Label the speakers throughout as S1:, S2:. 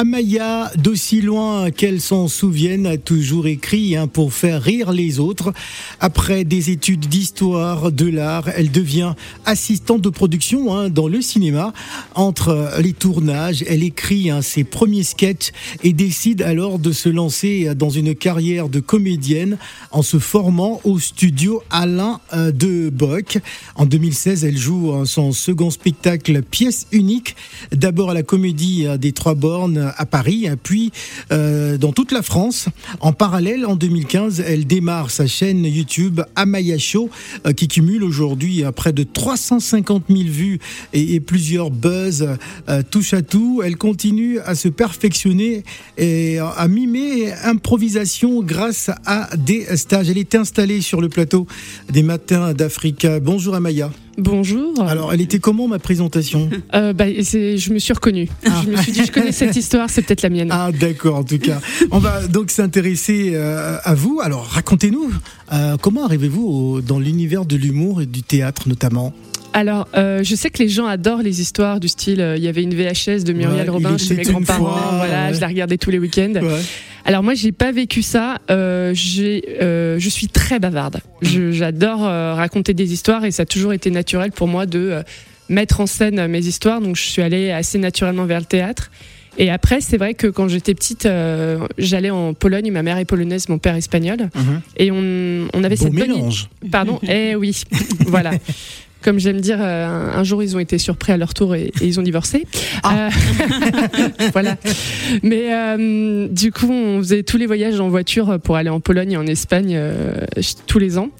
S1: Amaya, d'aussi loin qu'elle s'en souvienne, a toujours écrit hein, pour faire rire les autres. Après des études d'histoire, de l'art, elle devient assistante de production hein, dans le cinéma. Entre les tournages, elle écrit hein, ses premiers sketchs et décide alors de se lancer dans une carrière de comédienne en se formant au studio Alain euh, de Bock. En 2016, elle joue son second spectacle pièce unique, d'abord à la comédie des Trois Bornes à Paris, puis euh, dans toute la France. En parallèle, en 2015, elle démarre sa chaîne YouTube Amaya Show, euh, qui cumule aujourd'hui euh, près de 350 000 vues et, plusieurs buzz touche à tout. Elle continue à se perfectionner et à mimer improvisation grâce à des stages. Elle est installée sur le plateau des Matins d'Africa. Bonjour Amaya.
S2: Bonjour.
S1: Alors, elle était comment ma présentation?
S2: Euh, bah, Je me suis reconnue. Ah. Je me suis dit, je connais cette histoire, c'est peut-être la mienne.
S1: Ah, d'accord, en tout cas. On va donc s'intéresser euh, à vous. Alors, racontez-nous, euh, comment arrivez-vous dans l'univers de l'humour et du théâtre notamment?
S2: Alors, je sais que les gens adorent les histoires du style. Il y avait une VHS de Muriel Robin chez mes grands-parents. Voilà, je la regardais tous les week-ends. Alors moi, j'ai pas vécu ça. Euh, euh, je suis très bavarde. J'adore euh, raconter des histoires et ça a toujours été naturel pour moi de mettre en scène mes histoires. Donc je suis allée assez naturellement vers le théâtre. Et après, c'est vrai que quand j'étais petite, j'allais en Pologne. Ma mère est polonaise, mon père espagnol,
S1: mhm.
S2: et on, on avait cette
S1: mélange.
S2: Pardon. Eh oui, voilà comme j'aime dire, euh, un, jour ils ont été surpris à leur tour et, ils ont divorcé. Ah. Euh, voilà. Mais euh, du coup, on faisait tous les voyages en voiture pour aller en Pologne et en Espagne tous les ans.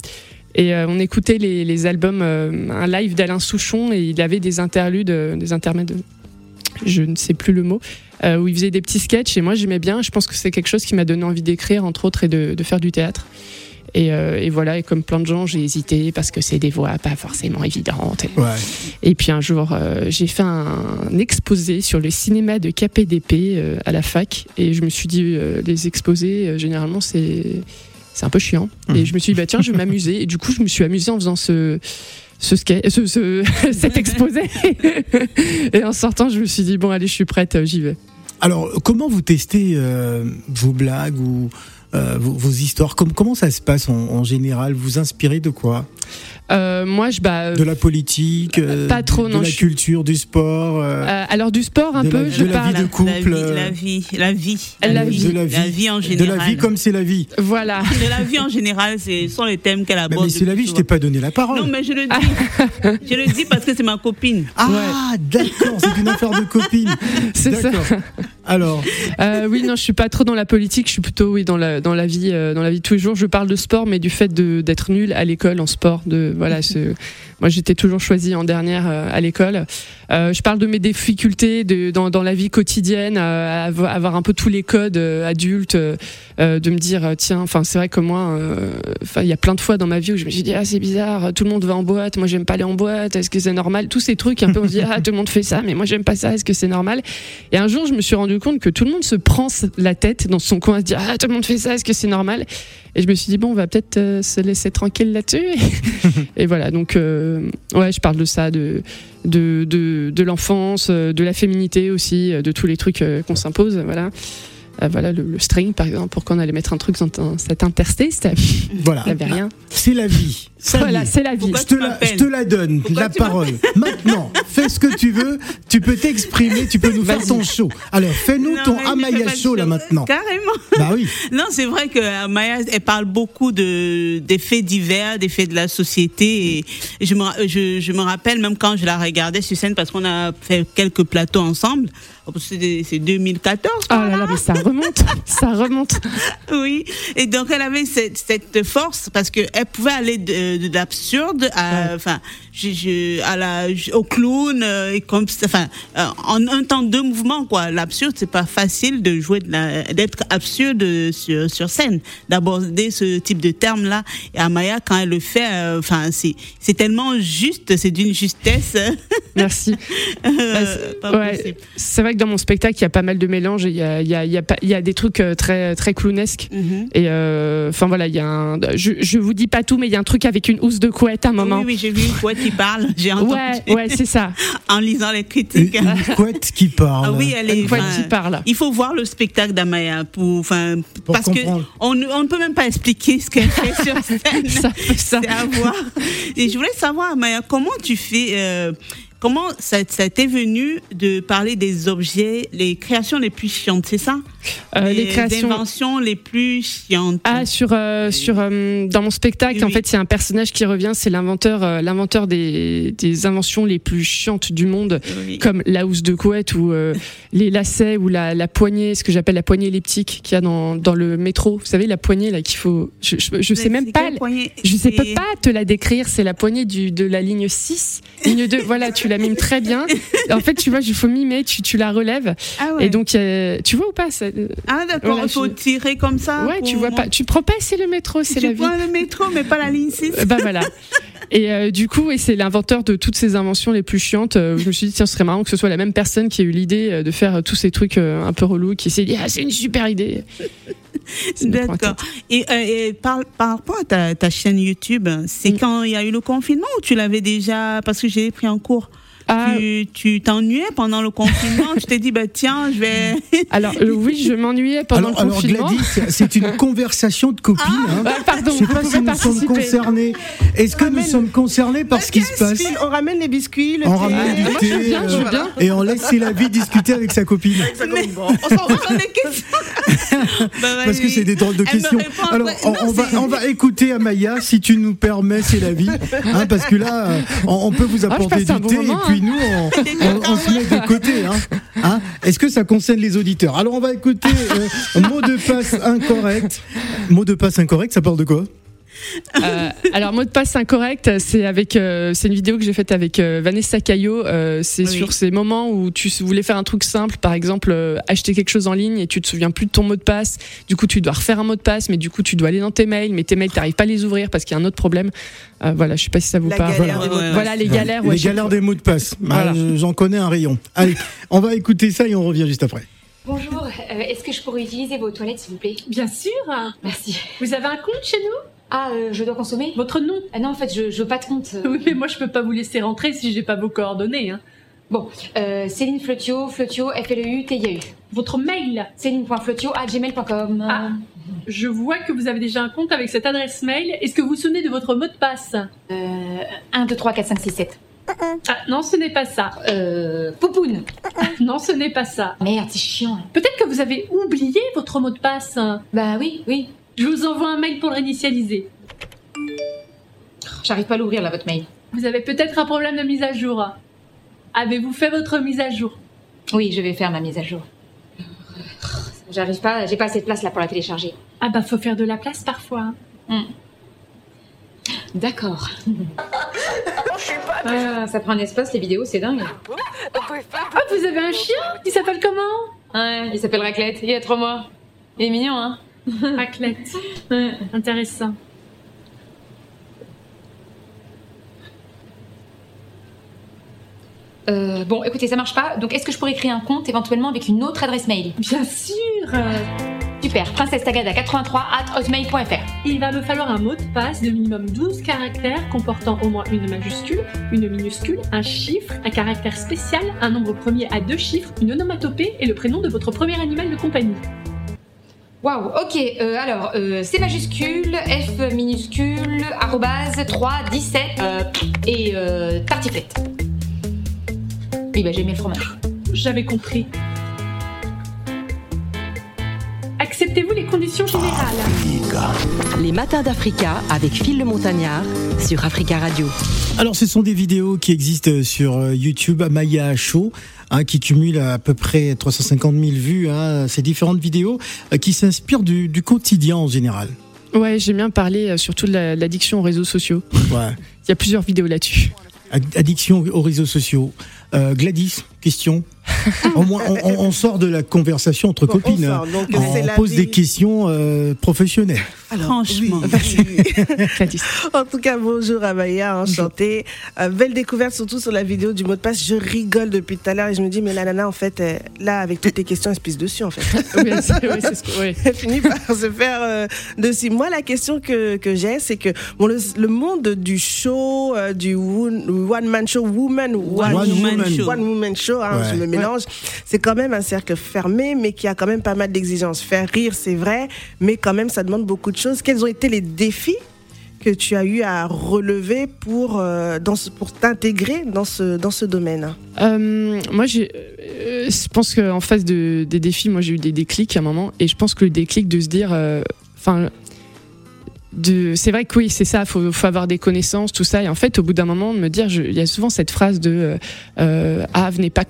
S2: Et on écoutait les, albums, un live d'Alain Souchon et il avait des interludes, des intermèdes, je ne sais plus le mot, où il faisait des petits sketchs et moi j'aimais bien. Je pense que c'est quelque chose qui m'a donné envie d'écrire, entre autres, et de faire du théâtre. Euh, et, voilà, et comme plein de gens, j'ai hésité parce que c'est des voix pas forcément évidentes. Et, puis un jour, euh, j'ai fait un exposé sur le cinéma de KPDP euh, à la fac, et je me suis dit, les exposés, généralement, c'est c'est un peu chiant. Mmh. Et je me suis dit, bah tiens, je vais m'amuser. Et du coup, je me suis amusée en faisant ce, ce, ce, cet exposé. et en sortant, je me suis dit, bon, allez, je suis prête, j'y vais.
S1: Alors, comment vous testez vos blagues ou euh, vos, histoires. comment ça se passe en, en général? Vous inspirez de quoi?
S2: Euh, moi, je bah,
S1: de la politique, euh,
S2: pas trop,
S1: de, la culture, du sport.
S2: Euh, alors du sport un peu.
S1: La, je de
S2: la
S1: vie de couple.
S3: La vie, la vie,
S2: la vie,
S1: de la vie,
S3: la vie en général.
S1: De la vie comme c'est la vie.
S2: Voilà.
S3: De la vie en général, ce sont les thèmes qu'elle aborde.
S1: Mais, mais c'est la vie. Je t'ai pas donné la parole.
S3: Non, mais je le dis. je le dis parce que c'est ma copine.
S1: Ah, d'accord. C'est une affaire de copine.
S2: C'est ça.
S1: Alors.
S2: oui, non, je suis pas trop dans la politique. Je suis plutôt oui dans la dans la vie dans la vie de tous les jours. Je parle de sport, mais du fait d'être nul à l'école en sport, de voilà ce moi, j'étais toujours choisie en dernière euh, à l'école. Euh, je parle de mes difficultés de, dans, dans la vie quotidienne, euh, avoir un peu tous les codes adultes, de me dire tiens, enfin c'est vrai que moi, enfin il y a plein de fois dans ma vie où je me suis dit ah c'est bizarre, tout le monde va en boîte, moi j'aime pas aller en boîte, est-ce que c'est normal? Tous ces trucs un peu on se dit ah tout le monde fait ça, mais moi j'aime pas ça, est-ce que c'est normal? Et un jour je me suis rendu compte que tout le monde se prend la tête dans son coin à se dire ah tout le monde fait ça, est-ce que c'est normal? Et je me suis dit bon on va peut-être se laisser tranquille là-dessus. et voilà donc euh, ouais, je parle de ça, de, de, de, l'enfance, euh, de la féminité aussi, euh, de tous les trucs qu'on s'impose. Voilà. Voilà le, string par exemple pourquoi on allait mettre un truc dans cet interstice
S1: voilà
S2: il n'y avait rien
S1: c'est la vie
S2: voilà, c'est la vie.
S1: Je te la, je te la, donne, la parole. Maintenant, fais ce que tu veux, tu peux t'exprimer, tu peux nous faire ton show. Alors, fais-nous ton Amaya show là maintenant.
S3: Carrément.
S1: Bah oui.
S3: Non, c'est vrai que Amaya, elle parle beaucoup de, des faits divers, des faits de la société. Et je me, je, je me rappelle même quand je la regardais sur scène, parce qu'on a fait quelques plateaux ensemble. C'est 2014. Oh
S2: là là, mais ça remonte, ça remonte.
S3: Oui, et donc elle avait cette, cette force parce qu'elle pouvait aller de, de l'absurde enfin je, à la au clown euh, et comme enfin euh, en un temps deux mouvements quoi. L'absurde c'est pas facile de jouer d'être absurde sur sur scène. D'aborder ce type de terme là et Amaya quand elle le fait euh, enfin c'est c'est tellement juste c'est d'une justesse.
S2: Merci. Bah, c'est vrai que dans mon spectacle, il y a pas mal de mélanges. Il y a, il y a, il y a, pas- il y a des trucs euh, très, très clownesques.
S3: Mhm.
S2: Et euh, enfin voilà, il y a un. Je, je vous dis pas tout, mais il y a un truc avec une housse de couette à un moment.
S3: Oui, oui, j'ai vu une couette qui parle. J'ai entendu
S2: Ouais, ouais, c'est ça.
S3: en lisant les critiques.
S1: une couette qui parle.
S3: Ah oui, elle est.
S2: Une couette qui parle.
S3: Il faut voir le spectacle d'Amaya pour, enfin,
S1: Pour
S3: parce
S1: comprendre.
S3: que on, ne- on ne peut même pas expliquer ce qu'elle fait sur scène.
S2: Ça, ça.
S3: C'est à voir. Et je voulais savoir, Amaya, comment tu fais, euh, comment ça, t'est venu de parler des objets, les créations les plus chiantes, c'est ça?
S2: Euh, les créations.
S3: inventions les plus chiantes.
S2: Ah sur euh, sur euh, dans mon spectacle
S3: Oui,
S2: en fait il y a un personnage qui revient c'est l'inventeur l'inventeur des, des inventions les plus chiantes du monde
S3: Oui.
S2: comme la housse de couette ou les lacets ou la, la poignée ce que j'appelle la poignée elliptique qu'il y a dans, dans le métro vous savez la poignée là qu'il faut je, je, je sais même pas je sais pas te la décrire, c'est la poignée du, de la ligne 6, ligne 2, voilà, tu la mimes très bien. En fait, tu vois, il faut mimer, tu, tu la relèves.
S3: Ah ouais.
S2: Et donc, tu vois ou pas ça,
S3: ah d'accord, il faut tirer comme ça.
S2: Ouais, tu vois pas, tu prends pas assez le métro, c'est
S3: Tu
S2: la vie.
S3: prends le métro, mais pas la ligne 6.
S2: Euh, Bah voilà. Et euh, du coup, et c'est l'inventeur de toutes ces inventions les plus chiantes. euh, je me suis dit, tiens, ce serait marrant que ce soit la même personne qui ait eu l'idée euh, de faire tous ces trucs un peu relous, qui s'est dit, ah, c'est une super idée.
S3: D'accord. Et, euh, et par, par rapport à ta, ta chaîne YouTube, c'est
S2: Mm.
S3: quand il y a eu le confinement ou tu l'avais déjà Parce que j'ai pris en cours?
S2: Ah,
S3: Tu t'ennuyais pendant le confinement? Tu t'es dit, bah tiens, je vais.
S2: alors euh, oui, je m'ennuyais pendant
S1: alors,
S2: le
S1: alors
S2: confinement.
S1: Gladys, c'est une conversation de copines. hein.
S2: Ah, pardon,
S1: Je sais pas si nous sommes concernés. Est-ce que nous sommes concernés par ce qui se passe
S4: On ramène les biscuits, le
S1: On
S4: thé.
S1: ramène du
S2: moi,
S1: thé
S2: bien,
S1: euh,
S2: bien.
S1: et on laisse la vie discuter avec sa copine.
S3: On s'en dans les questions. Bah,
S1: Parce que c'est des drôles de
S3: Elle
S1: questions.
S3: répond
S1: Alors, on,
S3: Non,
S1: on va, on va écouter Amaya, si tu nous permets, c'est la vie. Hein, parce que là, euh, on, on peut vous apporter
S2: passe
S1: du
S2: bon
S1: thé
S2: moment,
S1: et puis nous, on, on- on se met de côté. Hein. Hein Est-ce que ça concerne les auditeurs? Alors, on va écouter euh, mot de passe incorrect. Mot de passe incorrect, ça parle de quoi?
S2: Euh, alors mot de passe incorrect, c'est avec euh, c'est une vidéo que j'ai faite avec euh, Vanessa Caillot. Euh, c'est
S3: Oui.
S2: sur ces moments où tu voulais faire un truc simple, par exemple euh, acheter quelque chose en ligne et tu te souviens plus de ton mot de passe. Du coup, tu dois refaire un mot de passe, mais du coup, tu dois aller dans tes mails, mais tes mails, t'arrives pas à les ouvrir parce qu'il y a un autre problème. Euh, voilà, je sais pas si ça vous parle.
S1: Voilà.
S4: des
S2: les galères. ouais,
S1: Les galères des mots de passe. Bah,
S2: Voilà.
S1: J'en connais un rayon. Allez, on va écouter ça et on revient juste après.
S5: Bonjour, euh, est-ce que je pourrais utiliser vos toilettes s'il vous plaît?
S6: Bien sûr.
S5: Merci.
S6: Vous avez un compte chez nous?
S5: Ah, euh, je dois consommer
S6: Votre nom?
S5: Ah non, en fait, je, je veux pas de compte. Euh,
S6: Oui, mais moi je peux pas vous laisser rentrer si j'ai pas vos coordonnées. Hein.
S5: Bon, euh, Céline Flotio, Flotio, F-L-E-U-T-I-A-U.
S6: Votre mail?
S5: Céline.flotio.gmail.com.
S6: Ah. Je vois que vous avez déjà un compte avec cette adresse mail. Est-ce que vous vous souvenez de votre mot de passe?
S5: Euh, 1, 2, 3, 4, 5, 6, 7.
S6: Ah non, ce n'est pas ça.
S5: Euh, Poupoune.
S6: Non, ce n'est pas ça.
S5: Merde, c'est chiant. hein.
S6: Peut-être que vous avez oublié votre mot de passe.
S5: Bah oui, oui.
S6: Je vous envoie un mail pour le réinitialiser.
S5: J'arrive pas à l'ouvrir là, votre mail.
S6: Vous avez peut-être un problème de mise à jour. Avez-vous fait votre mise à jour?
S5: Oui, je vais faire ma mise à jour. J'arrive pas, j'ai pas assez de place là pour la télécharger.
S6: Ah bah faut faire de la place parfois. hein.
S5: D'accord. Ah, ça prend un espace, les vidéos, c'est dingue.
S6: Ah, vous avez un chien? Il s'appelle comment?
S5: Ouais, il s'appelle Raclette, il a trois mois. Il est mignon, hein
S6: Raclette.
S5: Ouais.
S6: Intéressant.
S5: Euh, bon, écoutez, ça marche pas. Donc, est-ce que je pourrais créer un compte éventuellement avec une autre adresse mail?
S6: Bien sûr
S5: Super, princesse tagada 83 at hotmail.fr.
S6: Il va me falloir un mot de passe de minimum 12 caractères comportant au moins une majuscule, une minuscule, un chiffre, un caractère spécial, un nombre premier à deux chiffres, une onomatopée et le prénom de votre premier animal de compagnie.
S5: Waouh, ok, euh, alors, euh, C majuscule, F minuscule, arrobase 3, 17 euh, et tartiflette. Oui, bah j'ai mis le fromage.
S6: J'avais compris. Acceptez-vous les conditions générales
S7: Les matins d'Africa avec Phil le Montagnard sur Africa Radio.
S1: Alors, ce sont des vidéos qui existent sur euh, YouTube, Maya Show, hein, qui cumule à peu près 350 000 vues. Hein, ces différentes vidéos euh, qui s'inspirent du, du quotidien en général.
S2: Ouais, j'aime bien parler euh, surtout de la- l'addiction aux réseaux sociaux.
S1: Ouais.
S2: Il y a plusieurs vidéos là-dessus.
S1: Ad- Addiction aux réseaux sociaux. Euh, Gladys, question. Au moins, on, on- on sort de la conversation entre
S4: Bon, on
S1: copines.
S4: sort,
S1: hein.
S4: donc,
S1: On pose des questions euh, professionnelles.
S4: Alors,
S3: Franchement.
S4: oui. En tout cas, bonjour Amaya, enchantée. Euh, belle découverte, surtout sur la vidéo du mot de passe. Je rigole depuis tout à l'heure et je me dis, mais la nana, en fait, euh, là, avec toutes tes questions, elle se pisse dessus, en fait.
S2: Oui, ce que- oui.
S4: Elle finit par se faire euh, dessus. Moi, la question que, que j'ai, c'est que bon, le, le monde du show, euh, du one-man show, woman, one,
S1: One woman
S3: show.
S4: one woman show, hein,
S1: Ouais.
S4: je me mélange, c'est quand même un cercle fermé, mais qui a quand même pas mal d'exigences. Faire rire, c'est vrai, mais quand même, ça demande beaucoup de choses. Quels ont été les défis que tu as eu à relever pour, euh, dans ce- pour t'intégrer dans ce, dans ce domaine?
S2: Euh, moi, j'ai, euh, je pense qu'en face de, des défis, moi, j'ai eu des déclics à un moment, et je pense que le déclic de se dire, euh, enfin, de, c'est vrai que oui, c'est ça, faut, faut avoir des connaissances, tout ça, et en fait, au bout d'un moment, de me dire, je- il y a souvent cette phrase de, euh, euh, ah, venez pas,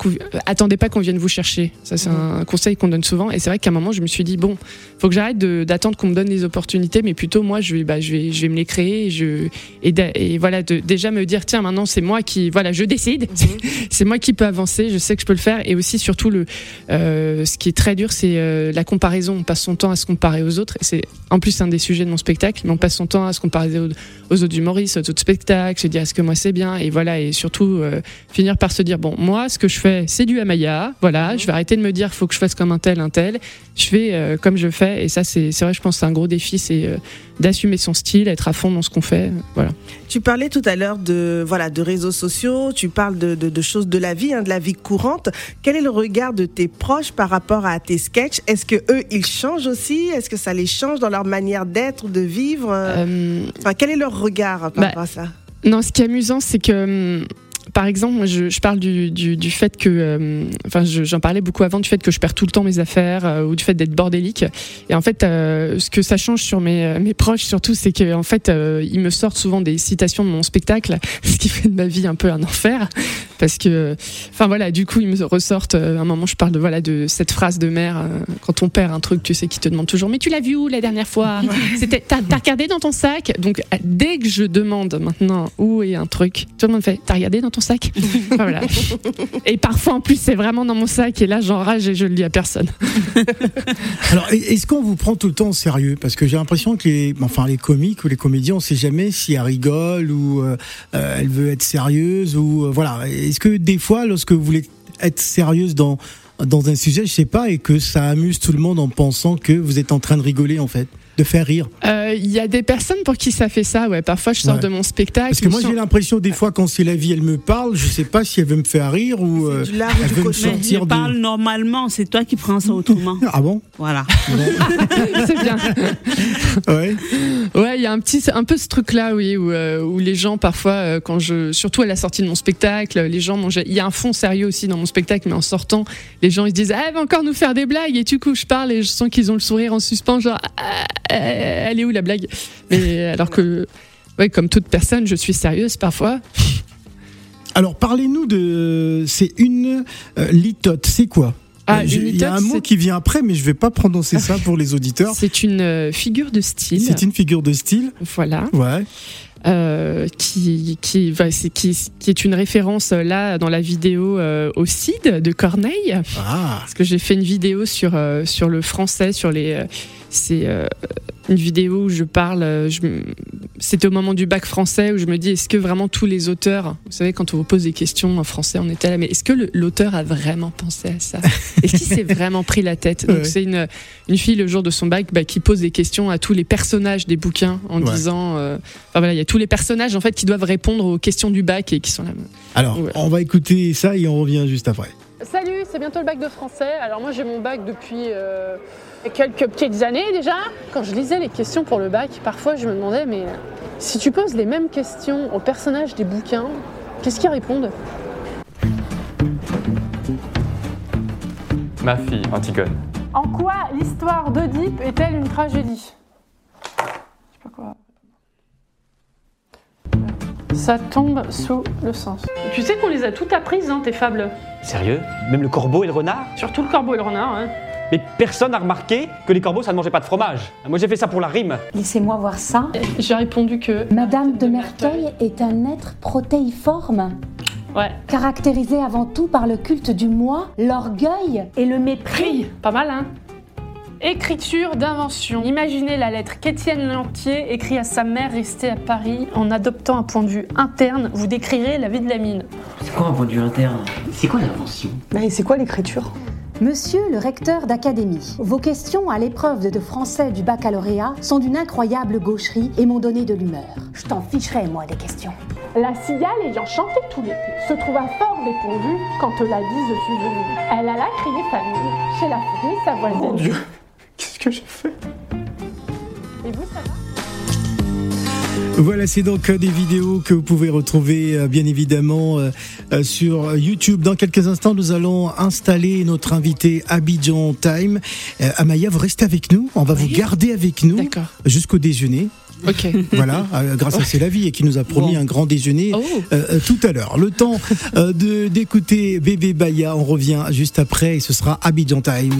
S2: attendez pas qu'on vienne vous chercher. Ça, c'est un conseil qu'on donne souvent, et c'est vrai qu'à un moment, je me suis dit, bon, faut que j'arrête d'attendre qu'on me donne des opportunités, mais plutôt moi, je vais, bah, je vais, je vais me les créer, et je, et, d'a- et voilà, de, déjà me dire, tiens, maintenant, c'est moi qui, voilà, je décide c'est moi qui peux avancer, je sais que je peux le faire. Et aussi, surtout, le, euh, ce qui est très dur, c'est euh, la comparaison. On passe son temps à se comparer aux autres. Et c'est en plus un des sujets de mon spectacle, mais on passe son temps à se comparer aux, aux autres humoristes, aux autres spectacles, se dire est-ce que moi c'est bien? Et voilà, et surtout euh, finir par se dire bon, moi, ce que je fais, c'est du Amaya. Voilà, je vais arrêter de me dire faut que je fasse comme un tel, un tel. Je fais euh, comme je fais. Et ça, c'est vrai, je pense que c'est un gros défi, c'est euh, d'assumer son style, être à fond dans ce qu'on fait. Voilà.
S4: Tu parlais tout à l'heure de voilà de réseaux sociaux, tu parles de, de, de choses de la vie, hein, de la vie courante. Quel est le regard de tes proches par rapport à tes sketchs? Est-ce que eux ils changent aussi? Est-ce que ça les change dans leur manière d'être, de vivre?
S2: Euh,
S4: Enfin, quel est leur regard par
S2: bah,
S4: rapport à ça
S2: Non, ce qui est amusant, c'est que, hum, par exemple, moi, je, je parle du, du, du fait que, hum, enfin, je- j'en parlais beaucoup avant du fait que je perds tout le temps mes affaires euh, ou du fait d'être bordélique. Et en fait, euh, ce que ça change sur mes, euh, mes proches surtout, c'est que en fait, euh, ils me sortent souvent des citations de mon spectacle, ce qui fait de ma vie un peu un enfer, parce que, enfin voilà, du coup, ils me ressortent. euh, à un moment, je parle de voilà de cette phrase de mère euh, quand on perd un truc, tu sais, qui te demande toujours, mais tu l'as vu où la dernière fois? C'était, t'as, t'as regardé dans ton sac? Donc euh, dès que je demande maintenant où est un truc, tout le monde fait, t'as regardé dans ton sac? Enfin, voilà. Et parfois en plus c'est vraiment dans mon sac et là j'enrage et je le dis à personne.
S1: Alors, est-ce qu'on vous prend tout le temps au sérieux? Parce que j'ai l'impression que les, enfin, les comiques ou les comédiens, on sait jamais si elle rigole ou euh, elle veut être sérieuse ou euh, voilà. Est-ce que des fois, lorsque vous voulez être sérieuse dans dans un sujet, je sais pas, et que ça amuse tout le monde en pensant que vous êtes en train de rigoler en fait, de faire rire?
S2: Euh, Il y a des personnes pour qui ça fait ça, ouais. Parfois je sors
S1: Ouais.
S2: de mon spectacle.
S1: Parce que moi, j'ai l'impression des fois quand c'est la vie, elle me parle, je sais pas si elle veut me faire rire ou euh,
S4: du
S1: elle
S4: du
S1: veut me sortir de.
S3: parle normalement, c'est toi qui prends ça autrement.
S1: Ah bon?
S3: Voilà.
S2: c'est bien.
S1: Ouais.
S2: Ouais, il y a un petit, un peu ce truc-là, oui, où, euh, où les gens parfois, euh, quand je, surtout à la sortie de mon spectacle, les gens. Il y a un fond sérieux aussi dans mon spectacle, mais en sortant, les gens ils se disent, ah, elle va encore nous faire des blagues, et du coup, je parle et je sens qu'ils ont le sourire en suspens, genre, Ah, euh, elle est où la blague? Mais alors que, ouais, comme toute personne, je suis sérieuse parfois.
S1: Alors, parlez-nous de. C'est une euh, litote, c'est quoi?
S2: Ah,
S1: Il y a un mot qui vient après, mais je vais pas prononcer ça pour les auditeurs.
S2: C'est une euh, figure de style.
S1: C'est une figure de style.
S2: Voilà.
S1: Ouais.
S2: euh, qui, qui, va- c'est- qui, qui est une référence euh, là dans la vidéo euh, au CID de Corneille.
S1: Ah.
S2: Parce que j'ai fait une vidéo sur, euh, sur le français, sur les. C'est euh, une vidéo où je parle. euh, C'était au moment du bac français où je me dis est-ce que vraiment tous les auteurs, vous savez, quand on vous pose des questions en français, on était là, mais est-ce que l'auteur a vraiment pensé à ça? Est-ce qu'il s'est vraiment pris la tête? Donc
S1: Ouais.
S2: c'est une, une fille le jour de son bac bah, qui pose des questions à tous les personnages des bouquins en
S1: Ouais.
S2: disant. euh, enfin voilà, il y a tous les personnages en fait qui doivent répondre aux questions du bac et qui sont là.
S1: Alors,
S2: Ouais.
S1: on va écouter ça et on revient juste après.
S8: Salut, c'est bientôt le bac de français. Alors moi j'ai mon bac depuis euh, quelques petites années déjà. Quand je lisais les questions pour le bac, parfois je me demandais mais si tu poses les mêmes questions aux personnages des bouquins, qu'est-ce qu'ils répondent?
S9: Ma fille, Antigone.
S8: En quoi l'histoire d'Oedipe est-elle une tragédie? Je sais pas quoi. Ça tombe sous le sens. Tu sais qu'on les a toutes apprises, hein, tes fables.
S10: Sérieux? Même le corbeau et le renard?
S8: Surtout le corbeau et le renard. Hein.
S10: Mais personne n'a remarqué que les corbeaux ça ne mangeait pas de fromage. Moi j'ai fait ça pour la rime.
S11: Laissez-moi voir ça.
S8: J'ai répondu que.
S11: Madame de Merteuil est un être protéiforme.
S6: Ouais.
S9: Caractérisé avant tout par le culte du moi, l'orgueil et le mépris.
S6: Pas mal, hein Écriture d'invention. Imaginez la lettre qu'Étienne Lantier écrit à sa mère restée à Paris. En adoptant un point de vue interne, vous décrirez la vie de la mine.
S11: C'est quoi un point de vue interne? C'est quoi l'invention?
S12: Mais c'est quoi l'écriture?
S9: Monsieur le recteur d'académie, vos questions à l'épreuve de français du baccalauréat sont d'une incroyable gaucherie et m'ont donné de l'humeur. Je t'en ficherai, moi, des questions.
S8: La cigale ayant chanté tout l'été se trouva fort dépourvue quand la bise fut venue. Elle alla crier famille chez la fourmi sa voisine.
S12: Mon Dieu, qu'est-ce que j'ai fait?
S8: Et vous, ça va
S1: Voilà, c'est donc euh, des vidéos que vous pouvez retrouver euh, bien évidemment euh, sur YouTube. Dans quelques instants, nous allons installer notre invité Abidjan Time. Amaya, vous restez avec nous. On va vous garder avec nous jusqu'au déjeuner.
S2: Ok.
S1: Voilà, grâce à C'est la vie et qui nous a promis
S2: Bon.
S1: un grand déjeuner
S2: Oh.
S1: euh, tout à l'heure. Le temps de d'écouter Bébé Baya, on revient juste après et ce sera Abidjan Time.